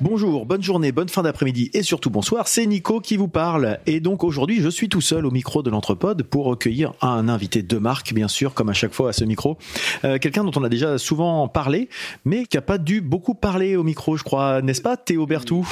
Bonjour, bonne journée, bonne fin d'après-midi et surtout bonsoir, c'est Nico qui vous parle. Et donc aujourd'hui, je suis tout seul au micro de l'Entrepode pour recueillir un invité de marque, bien sûr, comme à chaque fois à ce micro. Euh, Quelqu'un dont on a déjà souvent parlé, mais qui a pas dû beaucoup parler au micro, je crois, n'est-ce pas, Théo Bertou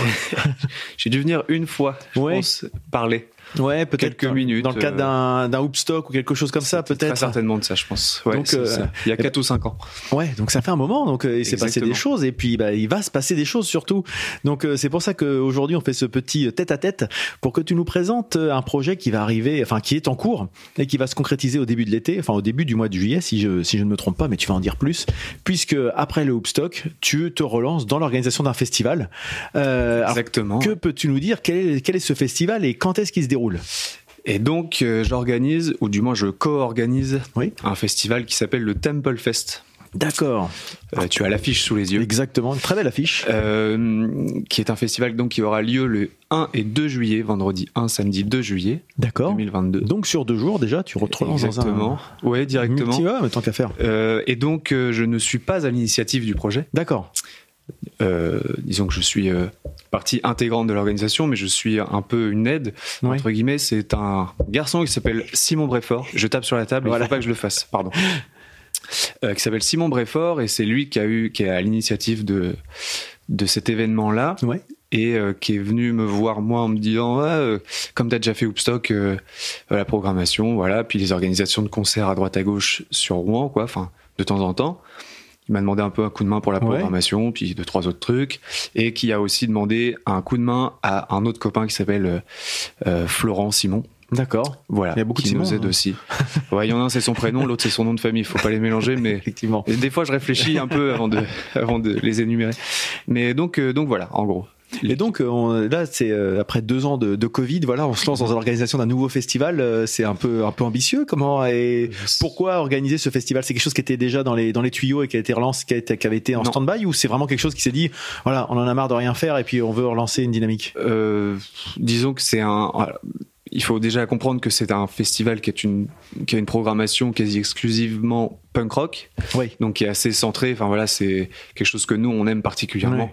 J'ai dû venir une fois, je Ouais. pense, parler. Ouais, peut-être Quelques minutes, Dans le cadre euh, d'un d'un hoopstock ou quelque chose comme ça, peut-être. certainement de ça, je pense. Ouais, Donc, euh. Il y a eh ben- 4 ou 5 ans. Ouais, donc ça fait un moment, donc euh, il s'est passé des choses et puis bah, il va se passer des choses surtout. Donc c'est pour ça qu'aujourd'hui on fait ce petit tête à tête pour que tu nous présentes un projet qui va arriver, enfin qui est en cours et qui va se concrétiser au début de l'été, enfin au début du mois de juillet si je si je ne me trompe pas, mais tu vas en dire plus, puisque après le Hoopstock, tu te relances dans l'organisation d'un festival. Euh, alors, Exactement. que peux-tu nous dire? Quel est, quel est ce festival et quand est-ce qu'il se déroule? Et donc, euh, j'organise, ou du moins je co-organise, Oui. un festival qui s'appelle le Temple Fest. D'accord, Euh, tu as l'affiche sous les yeux. exactement, une très belle affiche. Euh, qui est un festival donc qui aura lieu le 1 et 2 juillet, vendredi 1, samedi 2 juillet D'accord. 2022. Donc sur deux jours déjà, tu te relances dans un Exactement. Ouais, directement. multi- ouais, mais tant qu'à faire. Euh, et donc, je ne suis pas à l'initiative du projet. D'accord. Euh, disons que je suis euh, partie intégrante de l'organisation, mais je suis un peu une aide, entre guillemets. C'est un garçon qui s'appelle Simon Bréfort. Je tape sur la table, Voilà. il faut pas que je le fasse, pardon. Euh, qui s'appelle Simon Bréfort, et c'est lui qui a eu, qui est à l'initiative de, de cet événement-là, Ouais. et euh, qui est venu me voir, moi, en me disant, ouais, euh, comme tu as déjà fait Hoopstock, euh, la programmation, voilà, puis les organisations de concerts à droite à gauche sur Rouen, quoi, enfin, de temps en temps. Il m'a demandé un peu un coup de main pour la Ouais. programmation, puis deux, trois autres trucs, et qui a aussi demandé un coup de main à un autre copain qui s'appelle euh, euh, Florent Simon. D'accord. Voilà, Il y a beaucoup de qui Simon, nous aide hein. aussi. Ouais, il y en a un, c'est son prénom, l'autre, c'est son nom de famille. Il faut pas les mélanger, mais Effectivement. et des fois, je réfléchis un peu avant de, avant de les énumérer. Mais donc, euh, donc voilà, en gros. Et donc euh, on- là, c'est euh, après deux ans de, de Covid, voilà, on se lance dans l'organisation d'un nouveau festival. euh, c'est un peu un peu ambitieux. Comment et pourquoi organiser ce festival? C'est quelque chose qui était déjà dans les dans les tuyaux et qui a été relancé, qui, a été, qui avait été en stand-by, ou c'est vraiment quelque chose qui s'est dit, voilà, on en a marre de rien faire et puis on veut relancer une dynamique? Euh, disons que c'est un. voilà. Il faut déjà comprendre que c'est un festival qui, est une, qui a une programmation quasi exclusivement punk rock, Oui. donc qui est assez centré. Enfin voilà, c'est quelque chose que nous on aime particulièrement. Ouais.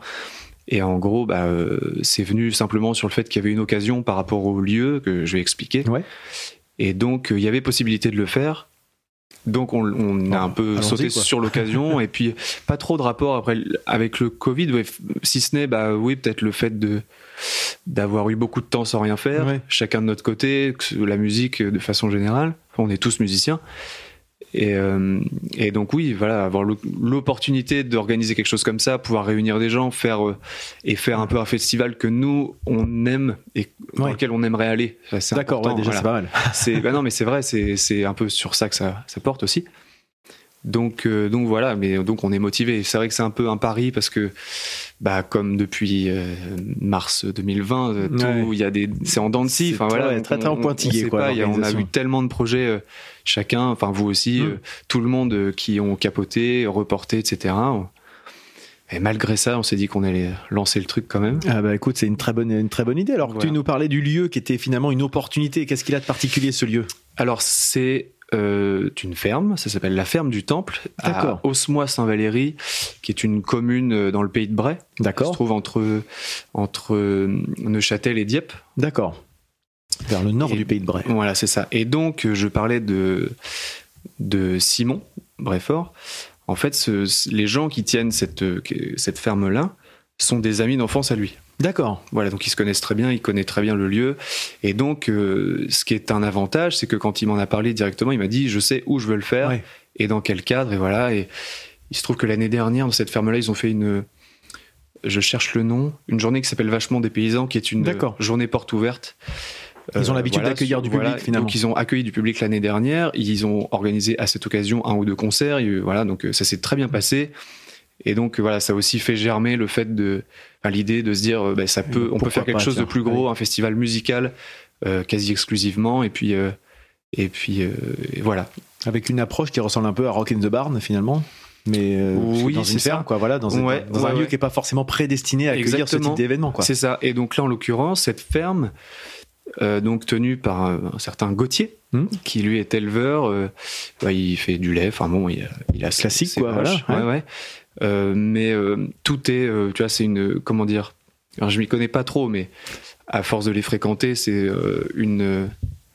Et en gros, bah, euh, c'est venu simplement sur le fait qu'il y avait une occasion par rapport au lieu que je vais expliquer. Ouais. Et donc, euh, il y avait possibilité de le faire. Donc, on, on a un peu sauté quoi. sur l'occasion. et puis, pas trop de rapport après avec le Covid. ouais, si ce n'est, bah oui, peut-être le fait de d'avoir eu beaucoup de temps sans rien faire, Ouais. chacun de notre côté, la musique euh, de façon générale. On est tous musiciens. Et, euh, et donc oui, voilà, avoir l'o- l'opportunité d'organiser quelque chose comme ça, pouvoir réunir des gens, faire euh, et faire un peu un festival que nous on aime et dans Ouais. lequel on aimerait aller. D'accord. Ouais, déjà voilà. c'est pas mal. Bah non, mais c'est vrai, c'est c'est un peu sur ça que ça, ça porte aussi. Donc euh, donc voilà, mais donc on est motivé. C'est vrai que c'est un peu un pari parce que bah comme depuis euh, mars 2020, euh, tout il y a des c'est en dents de scie. Enfin voilà, très- très, en pointillé, on quoi, pas, a- on a l'organisation. vu tellement de projets chacun, enfin vous aussi, Mm. tout le monde qui ont capoté, reporté, etc. Et malgré ça, on s'est dit qu'on allait lancer le truc quand même. Ah bah écoute, c'est une très bonne une très bonne idée. Alors tu nous parlais du lieu qui était finalement une opportunité. Qu'est-ce qu'il a de particulier ce lieu? Alors c'est euh, une ferme, ça s'appelle la ferme du Temple, D'accord. à Osmois-Saint-Valéry, qui est une commune euh, dans le pays de Bray, qui se D'accord. trouve entre entre euh, Neuchâtel et Dieppe. D'accord. Vers le nord Et- du pays de Bray. Voilà, c'est ça. Et donc euh, je parlais de de Simon Bréfort. En fait, ce- les gens qui tiennent cette cette ferme là sont des amis d'enfance à lui. D'accord. Voilà, donc ils se connaissent très bien, il connaît très bien le lieu. Et donc, euh, ce qui est un avantage, c'est que quand il m'en a parlé directement, il m'a dit, je sais où je veux le faire Ouais. et dans quel cadre. Et voilà. Et il se trouve que l'année dernière, dans cette ferme-là, ils ont fait une, je cherche le nom, une journée qui s'appelle Vachement des paysans, qui est une journée porte ouverte. Ils ont Euh, l'habitude d'accueillir du public, finalement. Donc ils ont accueilli du public l'année dernière. Ils ont organisé à cette occasion un ou deux concerts. et, voilà, donc euh, ça s'est très bien passé. Et donc voilà, ça a aussi fait germer le fait de, enfin, l'idée de se dire, euh, ben, ça peut, on peut faire quelque chose de plus gros, un festival musical euh, quasi exclusivement. Et puis euh, et puis euh, et voilà. Avec une approche qui ressemble un peu à Rock in the Barn finalement. Mais Oui, dans une ferme, ça. quoi, voilà, dans, un- Ouais, un lieu ouais. qui est pas forcément prédestiné à accueillir ce type d'événement, quoi. C'est ça. Et donc là, en l'occurrence, cette ferme donc tenu par un, un certain Gauthier, Hmm. qui lui est éleveur. euh, bah, il fait du lait. Enfin bon, il, a- il a Classique, quoi, voilà, Ouais, ouais. Mais euh, tout est, euh, tu vois, c'est une, comment dire. Alors je m'y connais pas trop, mais à force de les fréquenter, c'est euh, une euh,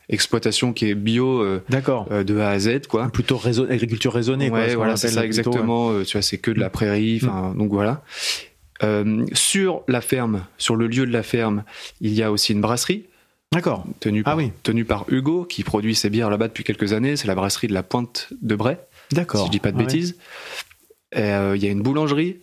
exploitation qui est bio euh, D'accord. euh, de A à Z, quoi. Plutôt raison- agriculture raisonnée. quoi, Ouais, voilà, c'est ça plutôt, Mm. exactement. Euh, Tu vois, c'est que de la prairie. Enfin, donc voilà. Euh, sur la ferme, sur le lieu de la ferme, il y a aussi une brasserie. D'accord. tenue Ah oui. tenue par Hugo, qui produit ses bières là-bas depuis quelques années. C'est la brasserie de la Pointe de Bray, D'accord. si je dis pas de Ah bêtises. Euh, Il y a une boulangerie,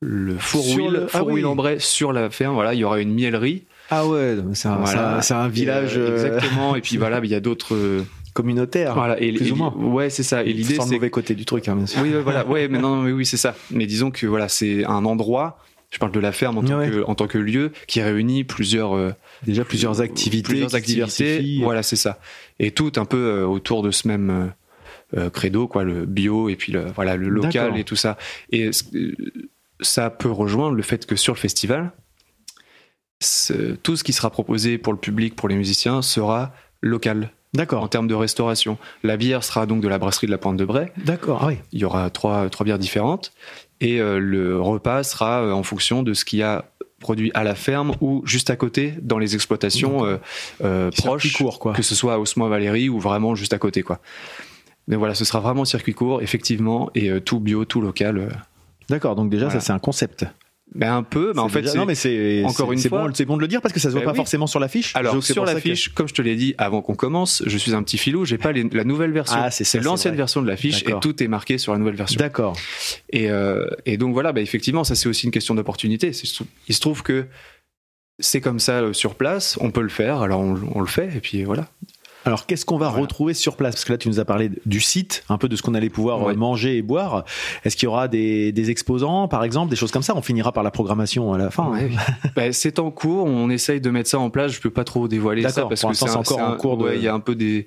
le four Sur wheel, le- ah four wheel oui. en Bray sur la ferme. Voilà, il y aura une miellerie. Ah ouais, c'est un, c'est un- c'est un Et, village euh, euh, exactement. Et puis voilà, il y a d'autres. euh, communautaire. voilà. Et, plus et- ou moins. Ouais, c'est ça. Et l'idée, Sans le c'est mauvais côté du truc, hein, bien sûr. Oui, voilà. Ouais, mais non, mais oui, c'est ça. Mais disons que voilà, c'est un endroit. Je parle de la ferme en tant, Ouais. que, en tant que lieu qui réunit plusieurs euh, Déjà plusieurs activités. plusieurs activités. Voilà, c'est ça. Et tout un peu euh, autour de ce même euh, euh, credo, quoi, le bio et puis le voilà le local et tout ça. Et euh, ça peut rejoindre le fait que sur le festival, tout ce qui sera proposé pour le public, pour les musiciens, sera local en D'accord. termes de restauration. La bière sera donc de la brasserie de la Pointe de Bray. D'accord. Ah oui. Il y aura trois, trois bières différentes. Et euh, le repas sera euh, en fonction de ce qu'il y a produit à la ferme ou juste à côté dans les exploitations euh, euh, proches, court, quoi. que ce soit à Osmoy-Valéry ou vraiment juste à côté. quoi. Mais voilà, ce sera vraiment circuit court, effectivement, et euh, tout bio, tout local. euh. D'accord. Donc déjà, Voilà. ça c'est un concept. Mais un peu, mais en fait, déjà- c'est- non mais c'est encore une fois- bon, c'est bon de le dire parce que ça se voit Ben pas oui. forcément sur l'affiche. Alors sur ça que- l'affiche, comme je te l'ai dit avant qu'on commence, je suis un petit filou, j'ai pas les- la nouvelle version. Ah, c'est l'ancienne version de l'affiche et tout est marqué sur la nouvelle version. D'accord. Et, euh, et donc voilà, bah, effectivement, ça c'est aussi une question d'opportunité. Il se trouve que c'est comme ça sur place, on peut le faire, alors on, on le fait, et puis voilà. Alors, qu'est-ce qu'on va Voilà. retrouver sur place? Parce que là, tu nous as parlé du site, un peu de ce qu'on allait pouvoir Ouais. manger et boire. Est-ce qu'il y aura des, des exposants, par exemple, des choses comme ça? On finira par la programmation à la fin. Ouais. Bah, c'est en cours, on essaye de mettre ça en place. Je peux pas trop dévoiler ça parce que c'est un- encore c'est en un- cours de- ouais, Il y a un peu des,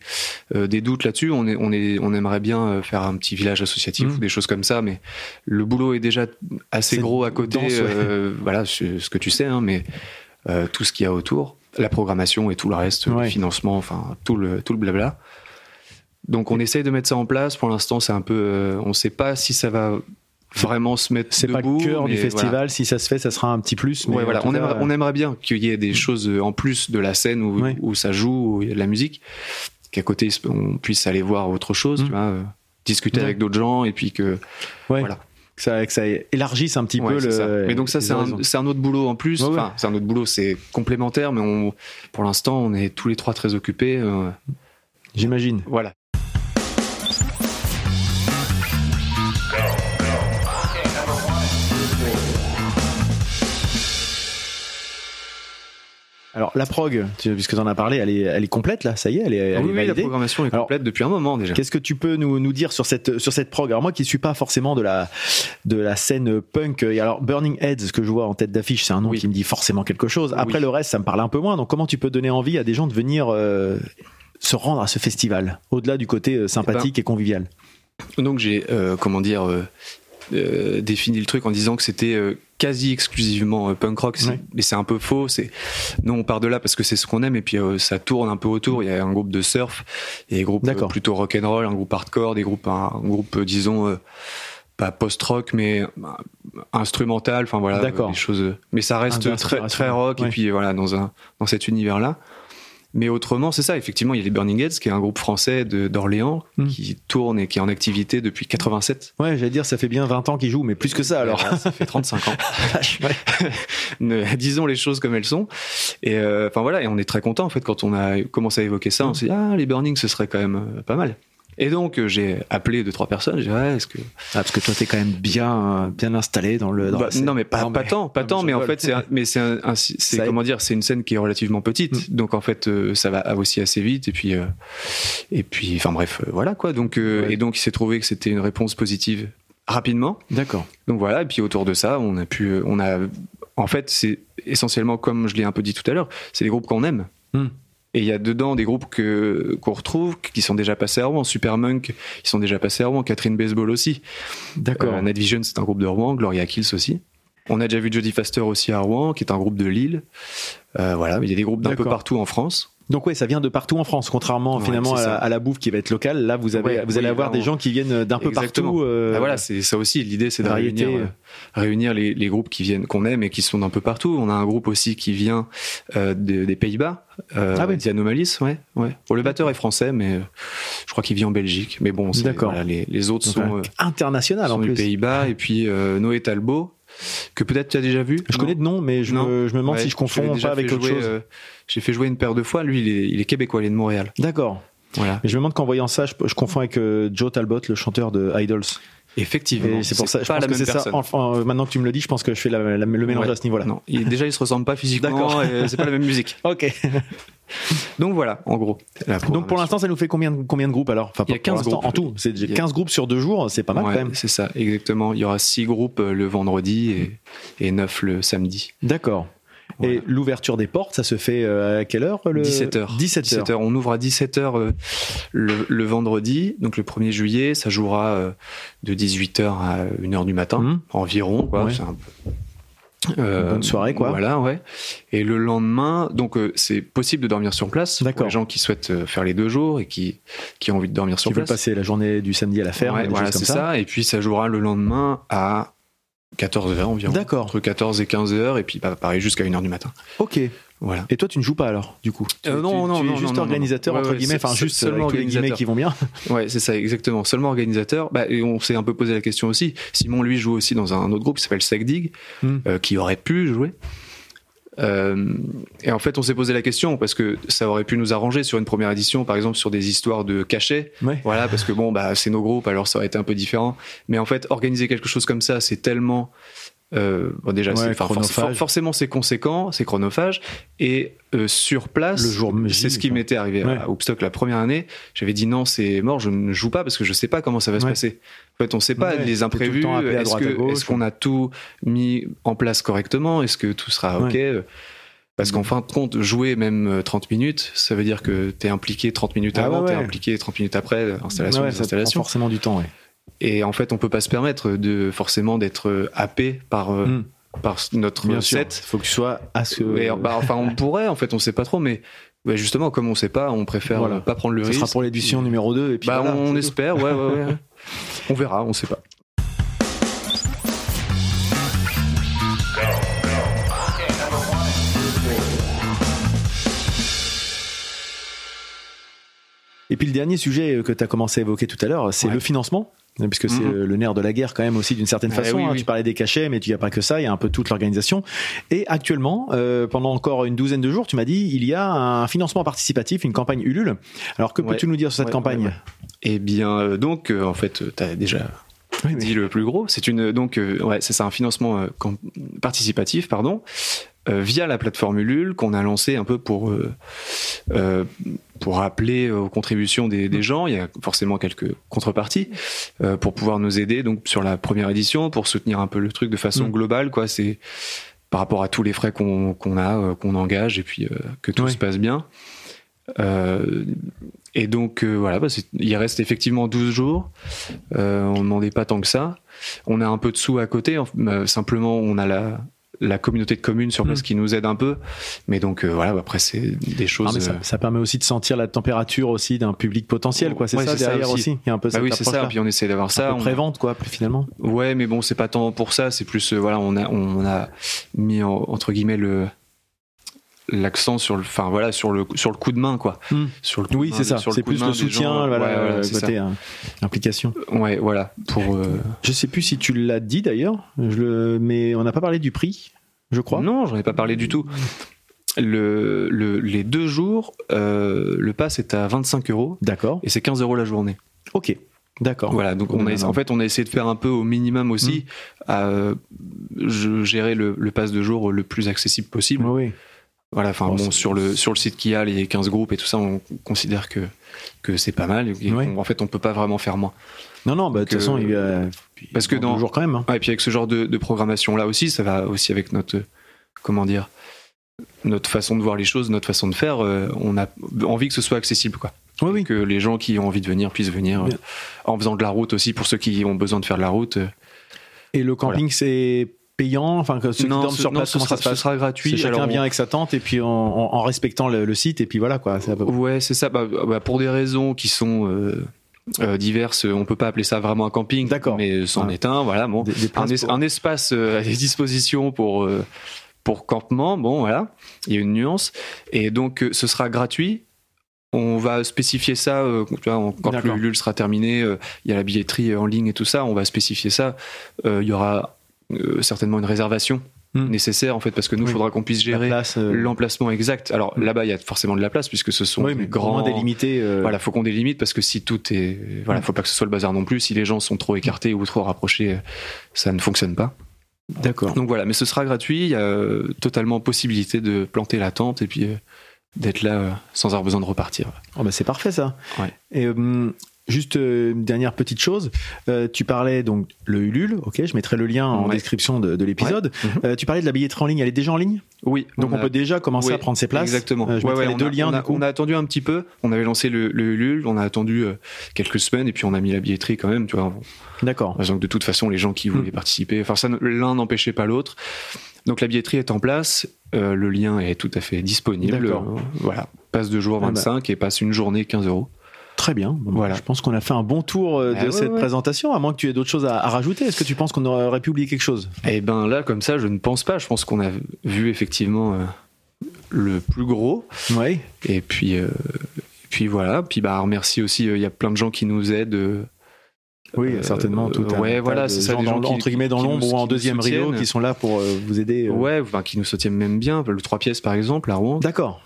euh, des doutes là-dessus. On, est, on, est, on aimerait bien euh, faire un petit village associatif Mm. ou des choses comme ça, mais le boulot est déjà assez gros à côté. dense, euh, voilà, ce ce que tu sais, hein, mais euh, tout ce qu'il y a autour, la programmation et tout le reste, Ouais. le financement, enfin tout le, tout le blabla. Donc on essaye de mettre ça en place. Pour l'instant, c'est un peu, euh, on sait pas si ça va vraiment se mettre C'est pas le cœur du festival. voilà. Si ça se fait, ça sera un petit plus. Mais Ouais, voilà. On, cas, aimerait, on aimerait bien qu'il y ait des choses euh, en plus de la scène où, Ouais. où ça joue, où il y a de la musique, qu'à côté on puisse aller voir autre chose, Mm. tu vois, euh, discuter Ouais. avec d'autres gens et puis que voilà. Que ça, que ça élargisse un petit Ouais, peu le. ça. Mais donc ça c'est un, un autre boulot en plus. Ouais, ouais. Enfin, c'est un autre boulot, c'est complémentaire, mais on, pour l'instant on est tous les trois très occupés. euh, J'imagine. voilà. Alors la prog, puisque tu en as parlé, elle est, elle est complète là. Ça y est, elle est, elle oui, est oui, la programmation est Alors, complète depuis un moment déjà. Qu'est-ce que tu peux nous, nous dire sur cette, sur cette prog? Alors moi qui suis pas forcément de la, de la scène punk, et alors Burning Heads, ce que je vois en tête d'affiche, c'est un nom Oui. qui me dit forcément quelque chose. Après Oui. le reste, ça me parle un peu moins. Donc comment tu peux donner envie à des gens de venir euh, se rendre à ce festival, au-delà du côté euh, sympathique et convivial? Donc j'ai, euh, comment dire, euh, euh, défini le truc en disant que c'était euh, quasi exclusivement euh, punk rock, Ouais. mais c'est un peu faux. C'est nous on part de là parce que c'est ce qu'on aime et puis euh, ça tourne un peu autour. Il y a un groupe de surf, il y a des groupes plutôt rock and roll, un groupe hardcore, des groupes, un, un groupe disons pas post-rock mais instrumental. Enfin voilà, des choses. Mais ça reste très très rock ouais. et puis voilà dans un dans cet univers là. Mais autrement, c'est ça, effectivement, il y a les Burning Heads, qui est un groupe français d'Orléans, Mm. qui tourne et qui est en activité depuis 87. Ouais, j'allais dire, ça fait bien 20 ans qu'ils jouent, mais plus que ça alors. Ça fait 35 ans. Ne- Disons les choses comme elles sont. Et euh, enfin voilà, et on est très content en fait quand on a commencé à évoquer ça. On s'est dit ah les Burning ce serait quand même euh, pas mal. Et donc euh, j'ai appelé deux trois personnes. J'ai dit ouais est-ce que Ah, parce que toi, t'es quand même bien, bien installé dans le. Dans Bah, non mais pas, pas tant, pas non, tant, mais en fait c'est mais c'est comment dire c'est une scène qui est relativement petite. Donc en fait euh, ça va aussi assez vite et puis euh, et puis enfin bref euh, voilà quoi. Donc Ouais. et donc il s'est trouvé que c'était une réponse positive rapidement. D'accord. Donc voilà, et puis autour de ça, on a pu, on a, en fait, c'est essentiellement comme je l'ai un peu dit tout à l'heure, c'est des groupes qu'on aime. Hmm. Et il y a dedans des groupes que qu'on retrouve, qui sont déjà passés à Rouen, Supermonk, qui sont déjà passés à Rouen, Catherine Baseball aussi. D'accord. Euh, Night Vision, c'est un groupe de Rouen, Gloria Kills aussi. On a déjà vu Jodie Faster aussi à Rouen, qui est un groupe de Lille. Euh, voilà, il y a des groupes d'un peu partout en France. Donc ouais, ça vient de partout en France, contrairement Ouais, finalement à la, ça. à la bouffe qui va être locale. Là, vous avez, Ouais, vous allez oui, avoir des gens qui viennent d'un peu partout. euh, Bah voilà, c'est ça aussi. L'idée, c'est de variété, réunir, euh, réunir les, les groupes qui viennent, qu'on aime et qui sont d'un peu partout. On a un groupe aussi qui vient euh, de- des Pays-Bas, euh, Ah oui. The Anomalies, ouais, ouais. Bon, le batteur est français, mais je crois qu'il vit en Belgique. Mais bon, c'est- D'accord. voilà, les, les autres donc, sont, euh, euh, international en sont des plus. Pays-Bas. Et puis euh, Noé Talbot, que peut-être tu as déjà vu. Je Non connais de nom, mais je, Non. me, je me demande Ouais, si je confonds pas avec autre jouer, chose. euh, J'ai fait jouer une paire de fois. Lui, il est, il est québécois, il est de Montréal. D'accord. Voilà. Mais je me demande qu'en voyant ça, je, je confonds avec euh, Joe Talbot, le chanteur de Idols. Effectivement. C'est pour ça, je pas pense la que même c'est ça. personne. Enfin, euh, maintenant que tu me le dis, je pense que je fais la- la- le mélange Ouais. à ce niveau-là. Non, il- déjà, ils se ressemblent pas physiquement. D'accord. et C'est pas la même musique. Ok. Donc voilà, en gros. Donc pour l'instant, ça nous fait combien de, combien de groupes alors? Enfin, Il y a pour 15 l'instant, groupes. En tout, c'est déjà Il y a- 15 groupes sur deux jours, c'est pas mal Ouais, quand même. C'est ça, exactement. Il y aura six groupes euh, le vendredi et, et neuf le samedi. D'accord. Et l'ouverture des portes, ça se fait euh, à quelle heure le... 17h. 17h. On ouvre à 17h le, le vendredi, donc le 1er juillet. Ça jouera euh, de 18h à 1h du matin, Mhm. environ. Quoi. Ouais. C'est un peu- Euh, bonne soirée, quoi. Voilà, ouais. Et le lendemain, donc euh, c'est possible de dormir sur place pour les gens qui souhaitent euh, faire les deux jours et qui, qui ont envie de dormir sur Qui veulent place. passer la journée du samedi à la ferme, Ouais, voilà, c'est ça. Et puis ça jouera le lendemain à 14h environ. D'accord. Entre 14 et 15h, et puis bah, pareil jusqu'à 1h du matin. Ok. Voilà. Et toi, tu ne joues pas alors, du coup? Tu- Euh, non, tu, non, tu es non, juste non, organisateur, non. entre Ouais, guillemets, enfin juste seulement avec tous les guillemets organisateur. qui vont bien. Ouais, c'est ça, exactement. Seulement organisateur. Bah, et on s'est un peu posé la question aussi. Simon, lui, joue aussi dans un autre groupe qui s'appelle Sagdig, Hmm. euh, qui aurait pu jouer. Euh, et en fait, on s'est posé la question parce que ça aurait pu nous arranger sur une première édition, par exemple sur des histoires de cachets. Ouais. Voilà, parce que bon, bah, c'est nos groupes, alors ça aurait été un peu différent. Mais en fait, organiser quelque chose comme ça, c'est tellement. Euh, bon, déjà, Ouais, c'est, for- forcément, c'est conséquent, c'est chronophage. Et euh, sur place, Le jour J, c'est ce qui m'était arrivé Ouais. à Hoopstock la première année. J'avais dit non, c'est mort, je ne joue pas parce que je sais pas comment ça va se passer. En fait, on sait pas les le imprévus. Est-ce que, qu'on a tout mis en place correctement? Est-ce que tout sera ok? Parce qu'en fin de compte, jouer même euh, 30 minutes, ça veut dire que t'es impliqué 30 minutes Ah avant, t'es ouais. impliqué 30 minutes après, euh, installation, Ouais, ça prend forcément du temps, ouais. Et en fait, on peut pas se permettre de forcément d'être euh, happé par, euh, Hmm. par notre Bien sûr. set. Faut que tu sois à ce. Mais, bah, enfin, on pourrait, en fait, on sait pas trop, mais justement, comme on sait pas, on préfère Voilà. euh, pas prendre le Ce risque. sera pour l'édition numéro 2 et puis Bah, voilà, on espère, ouais, ouais, ouais. on verra, on sait pas. Et puis le dernier sujet que tu as commencé à évoquer tout à l'heure, c'est Ouais. le financement. Puisque c'est Mhm. le nerf de la guerre quand même aussi d'une certaine Ah, façon. oui, hein. oui. Tu parlais des cachets, mais il n'y a pas que ça, il y a un peu toute l'organisation. Et actuellement, euh, pendant encore une douzaine de jours, tu m'as dit, il y a un financement participatif, une campagne Ulule. Alors que Ouais. peux-tu nous dire sur cette Ouais, campagne ouais. Eh bien, euh, donc, euh, en fait, tu as déjà Oui, dit le plus gros. C'est une donc ouais, c'est ça un financement participatif, pardon, via la plateforme Ulule qu'on a lancé un peu pour pour appeler aux contributions des, Mm. des gens. Il y a forcément quelques contreparties euh, pour pouvoir nous aider. Donc sur la première édition, pour soutenir un peu le truc de façon Mm. globale, quoi. C'est par rapport à tous les frais qu'on a, euh, qu'on engage, et puis euh, que tout Oui. se passe bien. Euh, et donc euh, voilà, bah, il reste effectivement 12 jours. Euh, on ne demandait pas tant que ça. On a un peu de sous à côté. euh, simplement, on a la, la communauté de communes sur place Mm. qui nous aide un peu. Mais donc euh, voilà, après c'est des choses. Ah, mais ça, euh, ça permet aussi de sentir la température aussi d'un public potentiel, quoi. C'est Ouais, ça derrière aussi. aussi. Il y a un peu bah cette oui, c'est ça. approche-là. Puis on essaie d'avoir ça. On- pré-vente, quoi, plus finalement. Ouais, mais bon, c'est pas tant pour ça. C'est plus euh, voilà, on a on a mis en- entre guillemets le l'accent sur le enfin voilà sur le sur le coup de main quoi Mm. sur le Oui, c'est ça. C'est plus le soutien, voilà, Ouais, voilà, euh, côté implication. ouais voilà pour euh, Je sais plus si tu l'as dit d'ailleurs, le... mais on n'a pas parlé du prix, je crois. Non, j'en ai pas parlé du tout. Le, le- les deux jours, euh, le pass est à 25 euros D'accord. et c'est 15 euros la journée. Ok. D'accord. Voilà, donc on a, en fait, on a essayé de faire un peu au minimum aussi, à euh, je- gérer le, le pass de jour le plus accessible possible. Oui. Voilà, enfin Bon, sur le sur le site qu'il y a, les 15 groupes et tout ça, on considère que que c'est pas mal. Et Ouais. qu'on- en fait, on peut pas vraiment faire moins. Non, non, bah, de toute façon, euh, il y a... parce que dans- toujours quand même. hein. Et puis avec ce genre de, de programmation là aussi, ça va aussi avec notre comment dire notre façon de voir les choses, notre façon de faire. euh, on a envie que ce soit accessible, quoi. Oui, oui. Que les gens qui ont envie de venir puissent venir euh, en faisant de la route aussi pour ceux qui ont besoin de faire de la route. euh. Et le camping, c'est payant Enfin, que ceux qui Non, dorment ce, sur non, place, ce comment sera, ça se ce sera gratuit. Chacun Alors, vient avec sa tente et puis en, en- en respectant le, le site et puis voilà quoi. C'est à peu- Ouais, c'est ça. Bah, bah, pour des raisons qui sont euh, euh, diverses, on peut pas appeler ça vraiment un camping. D'accord. Mais c'en Ouais. est un. Voilà. Bon, Des- des un, es- espace euh, à disposition pour pour campement. Bon, voilà. Il y a une nuance. Et donc, ce sera gratuit. On va spécifier ça euh, quand le LUL sera terminé. euh, Il y a la billetterie en ligne et tout ça. On va spécifier ça. Euh, Il y aura euh, certainement une réservation Hmm. nécessaire en fait parce que nous, il Oui. faudra qu'on puisse gérer euh, l'emplacement exact. Alors là-bas, il y a forcément de la place puisque ce sont oui, mais grands grand délimité. euh, voilà, faut qu'on délimite parce que si tout est, voilà, faut pas que ce soit le bazar non plus. Si les gens sont trop écartés ou trop rapprochés, ça ne fonctionne pas. D'accord. Donc voilà, mais ce sera gratuit. Il y a totalement possibilité de planter la tente et puis d'être là sans avoir besoin de repartir. Oh, bah, c'est parfait ça. Ouais. Et hum, juste euh, une dernière petite chose, Euh, tu parlais donc le Ulule, ok, je mettrai le lien en Ouais. description de, de l'épisode. Mhm. Euh, tu parlais de la billetterie en ligne, elle est déjà en ligne, Oui, donc on, a- peut déjà commencer oui, à prendre ses places. Exactement. Euh, je Ouais, les on deux a- liens on a, on attendu un petit peu. On avait lancé le, le Ulule, on a attendu quelques semaines et puis on a mis la billetterie quand même. Tu vois, D'accord. Donc de toute façon, les gens qui voulaient Mm. participer, enfin ça, l'un n'empêchait pas l'autre. Donc la billetterie est en place, le lien est tout à fait disponible. D'accord. Voilà, passe deux jours Ah bah. 25 et passe une journée 15 euros. Très bien. Voilà. Je pense qu'on a fait un bon tour euh, de Ah ouais, cette ouais. présentation, à moins que tu aies d'autres choses à, à rajouter. Est-ce que tu penses qu'on aurait pu oublier quelque chose? Et ben là, comme ça, je ne pense pas. Je pense qu'on a vu effectivement euh, le plus gros. Oui. Et puis, euh, et puis voilà. Puis bah remercie aussi. euh, Il y a plein de gens qui nous aident. Oui, certainement. Tout un ouais, voilà, de c'est ça, gens des gens dans- qui- entre guillemets dans l'ombre ou en deuxième rideau qui sont là pour vous aider. Ouais, enfin qui nous soutiennent même bien. Le 3 pièces par exemple, à Rouen. D'accord.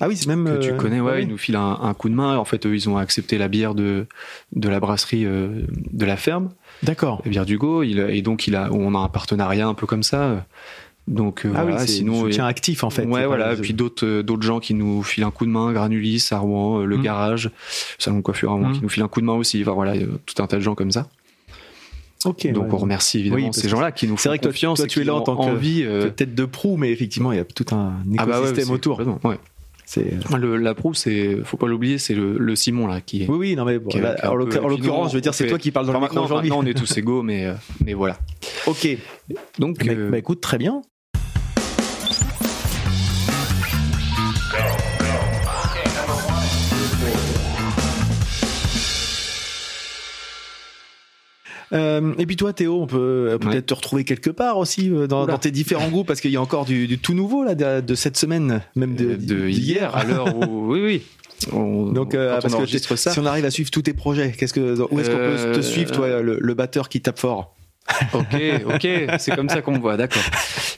Ah oui, c'est même. que tu euh, connais, ouais, ils nous filent un, un coup de main. En fait, eux, ils ont accepté la bière de, de la brasserie euh, de la ferme, D'accord. la bière d'Hugo. Et donc, il a, on a un partenariat un peu comme ça. Donc, euh, Ah voilà, oui, sinon, soutien et- actif en fait. ouais, voilà. Et puis d'autres, d'autres gens qui nous filent un coup de main, Granulis, à Rouen, le Mm. garage, salon de coiffure à Rouen, Mm. qui nous filent un coup de main aussi. Enfin, voilà, tout un tas de gens comme ça. Ok. donc, ouais. on remercie évidemment Oui, ces gens-là qui nous c'est font vrai que toi, confiance. toi, tu es là en tant que- envie. euh, Tête de proue, mais effectivement, il y a tout un ah bah ouais, écosystème autour. ouais. C'est. Le, la proue, c'est, faut pas l'oublier, c'est le, le Simon là qui est. Oui, oui, non mais bon, Qui est- là, qui est un en l'occurrence, je veux dire, c'est toi qui parles dans Enfin, le micro aujourd'hui. maintenant, on est tous égaux, mais, euh, mais voilà. Ok. Donc, Bah, euh, bah, écoute, très bien. Euh, et puis toi, Théo, on peut euh, peut-être Ouais. te retrouver quelque part aussi euh, dans, tes différents groupes parce qu'il y a encore du, du tout nouveau là de, de cette semaine, même de, de hier, à l'heure où. Oui, oui. On, Donc, euh, quand parce on que enregistre ça. si on arrive à suivre tous tes projets, qu'est-ce que où est-ce qu'on peut te suivre, toi, le, le batteur qui tape fort? Ok, ok, c'est comme ça qu'on me voit, d'accord.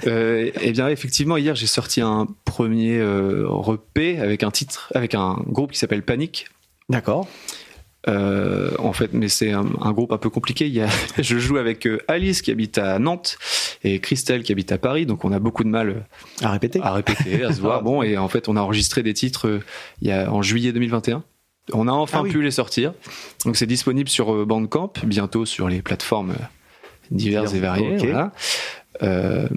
Euh, eh bien, effectivement, hier, j'ai sorti un premier euh, EP avec un titre, avec un groupe qui s'appelle Panic. D'accord. Euh, en fait, mais c'est un, un groupe un peu compliqué. Il y a, je joue avec euh, Alice qui habite à Nantes et Christelle qui habite à Paris, donc on a beaucoup de mal euh, À répéter. à répéter, à se voir. Bon, et en fait, on a enregistré des titres il y a, en juillet 2021. On a enfin Ah oui. pu les sortir. Donc c'est disponible sur Bandcamp, bientôt sur les plateformes diverses et variées. Voilà. Euh,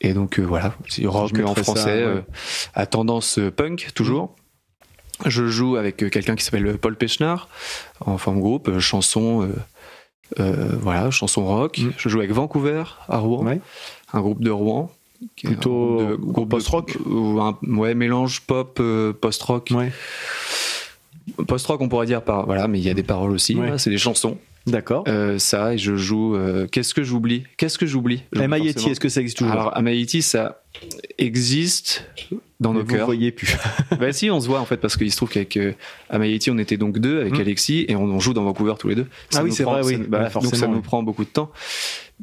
et donc euh, voilà, c'est rock en ça, français, ouais. à tendance punk toujours. Je joue avec euh, quelqu'un qui s'appelle Paul Pechnard, en forme groupe, euh, chanson, euh, euh, voilà, chanson rock. Mm. Je joue avec Vancouver à Rouen, Ouais. un groupe de Rouen. qui est un Plutôt groupe groupe post-rock ou un ouais mélange pop euh, post-rock Ouais. Post-rock on pourrait dire par voilà mais il y a des paroles aussi Ouais. voilà, c'est des chansons D'accord. Euh, ça et je joue euh, qu'est-ce que j'oublie? Qu'est-ce que j'oublie? MIT, forcément. est-ce que ça existe toujours? Alors Amaiti ça existe dans Mais nos Vous cœurs voyez plus. bah si on se voit en fait parce qu'il se trouve qu'avec euh, Amaiti on était donc deux avec Mm. Alexis et on, on joue dans Vancouver tous les deux Ah oui, c'est vrai, ça oui. bah, Ouais, donc ça nous prend beaucoup de temps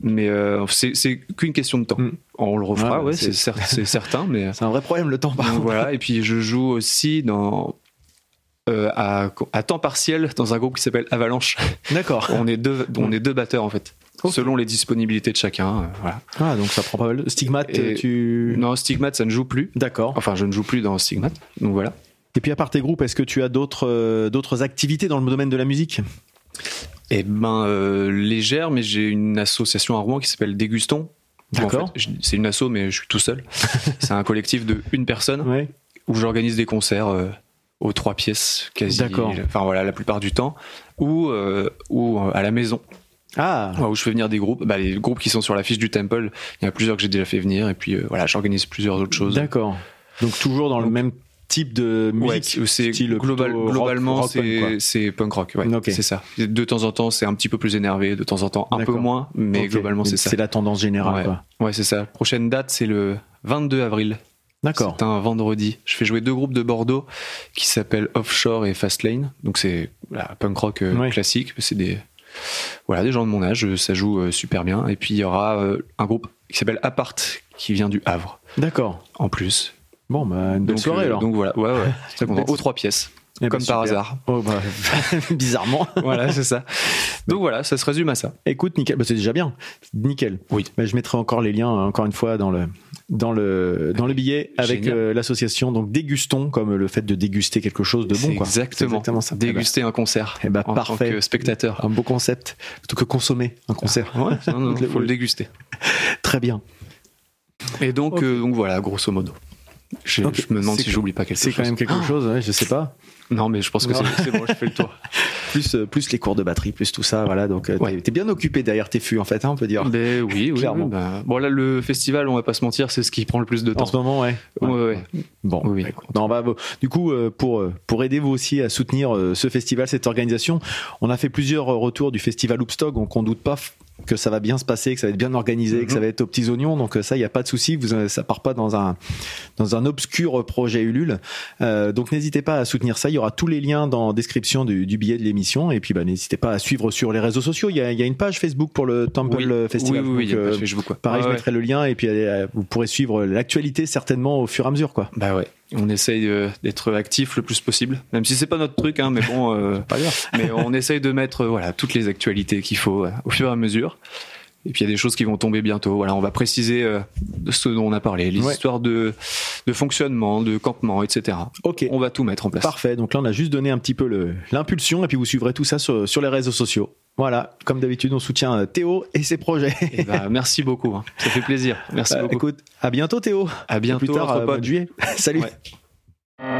mais euh, c'est qu'une question de temps Mm. on le refera Ouais, bah, ouais, c'est- c'est cer- c'est certain mais C'est un vrai problème le temps. par donc voilà, et puis je joue aussi dans euh, à, à temps partiel dans un groupe qui s'appelle Avalanche. D'accord. on est deux, on est deux batteurs en fait, Ok. selon les disponibilités de chacun. euh, voilà. Ah, donc ça prend pas mal. Stigmate, Et- tu. Non, Stigmate, ça ne joue plus. D'accord. Enfin, je ne joue plus dans Stigmate. Donc voilà. Et puis à part tes groupes, est-ce que tu as d'autres euh, d'autres activités dans le domaine de la musique? Et ben légère, mais j'ai une association à Rouen qui s'appelle Déguston. En D'accord. fait, C'est une asso, mais je suis tout seul. c'est un collectif de une personne Ouais. où j'organise des concerts aux trois pièces quasi. D'accord. Enfin voilà, la plupart du temps, ou euh, ou euh, à la maison. Ah, où je fais venir des groupes. Bah, les groupes qui sont sur la fiche du Temple, il y en a plusieurs que j'ai déjà fait venir. Et puis euh, voilà, j'organise plusieurs autres choses. d'accord. Donc toujours dans le même type de Ouais, musique. c'est style global- globalement c'est c'est punk rock, ouais, c'est ça. De temps en temps, c'est un petit peu plus énervé, de temps en temps un peu moins, mais globalement c'est ça. C'est la tendance générale. Ouais. Ouais, c'est ça. Prochaine date, c'est le 22 avril. D'accord. C'est un vendredi. Je fais jouer deux groupes de Bordeaux qui s'appellent Offshore et Fastlane. Donc c'est voilà, punk rock euh, Ouais. classique. C'est des voilà des gens de mon âge. Ça joue euh, super bien. Et puis il y aura euh, un groupe qui s'appelle Apart qui vient du Havre D'accord. en plus. Bon, bah, une belle Donc, soirée alors. Donc voilà, ouais, ouais. Très content. Aux trois pièces, Eh ben, comme par super. hasard. Oh, bah, bizarrement. voilà, c'est ça. Donc voilà, ça se résume à ça. Écoute, nickel. Bah, c'est déjà bien. Nickel. Oui. Bah, je mettrai encore les liens, encore une fois, dans le, dans le, dans le billet avec euh, l'association. Donc, dégustons, comme le fait de déguster quelque chose de bon, C'est quoi. exactement. C'est exactement ça. Déguster un concert Eh ben, en parfait. tant que spectateur. Un beau concept. Plutôt que consommer un concert. Ouais, non, non, Donc, faut le- déguster. Très bien. Et donc, euh, donc voilà, grosso modo. Je, me demande C'est si j'oublie pas quelque C'est chose. quand même quelque chose, ouais, je sais pas. Non, mais je pense que c'est bon, je fais le tour. Plus, euh, plus les cours de batterie, plus tout ça, voilà. Donc, euh, Ouais. t'es- bien occupé derrière tes fûts, en fait, hein, on peut dire. Ben oui, oui, Clairement. oui, ben, bon là, le festival, on va pas se mentir, c'est ce qui prend le plus de En temps. ce moment, ouais. Ouais, ouais. Bon, Oui, bah, non, on va- du coup, euh, pour pour aider vous aussi à soutenir ce festival, cette organisation, on a fait plusieurs retours du festival Hoopstock, donc on doute pas que ça va bien se passer, que ça va être bien organisé, que ça va être aux petits oignons. Donc euh, ça, il y a pas de souci, vous euh, ça part pas dans un dans un obscur projet Ulule. Euh, donc n'hésitez pas à soutenir ça. Il y aura tous les liens dans la description du, du billet de l'émission. Et puis bah, n'hésitez pas à suivre sur les réseaux sociaux. Il y a, il y a une page Facebook pour le Temple Oui, Festival. oui, oui, Donc, euh, Facebook, quoi. Pareil, Ah je ouais. mettrai le lien et puis allez, vous pourrez suivre l'actualité certainement au fur et à mesure, quoi. Bah ouais, on essaye euh, d'être actif le plus possible, même si c'est pas notre truc, hein, mais bon, euh, Pas mais on essaye de mettre euh, voilà toutes les actualités qu'il faut au fur et à mesure. Et puis il y a des choses qui vont tomber bientôt. Voilà, on va préciser euh, ce dont on a parlé, les Ouais. histoires de de fonctionnement, de campement, etc. Ok. On va tout mettre en place. Parfait. Donc là, on a juste donné un petit peu le- l'impulsion et puis vous suivrez tout ça sur, sur les réseaux sociaux. Voilà. Comme d'habitude, on soutient euh, Théo et ses projets. Et bah, merci beaucoup, hein. ça fait plaisir. Merci Euh, beaucoup. écoute, à bientôt Théo. à bientôt, Plus tard, euh, mois de juillet. Salut. Ouais.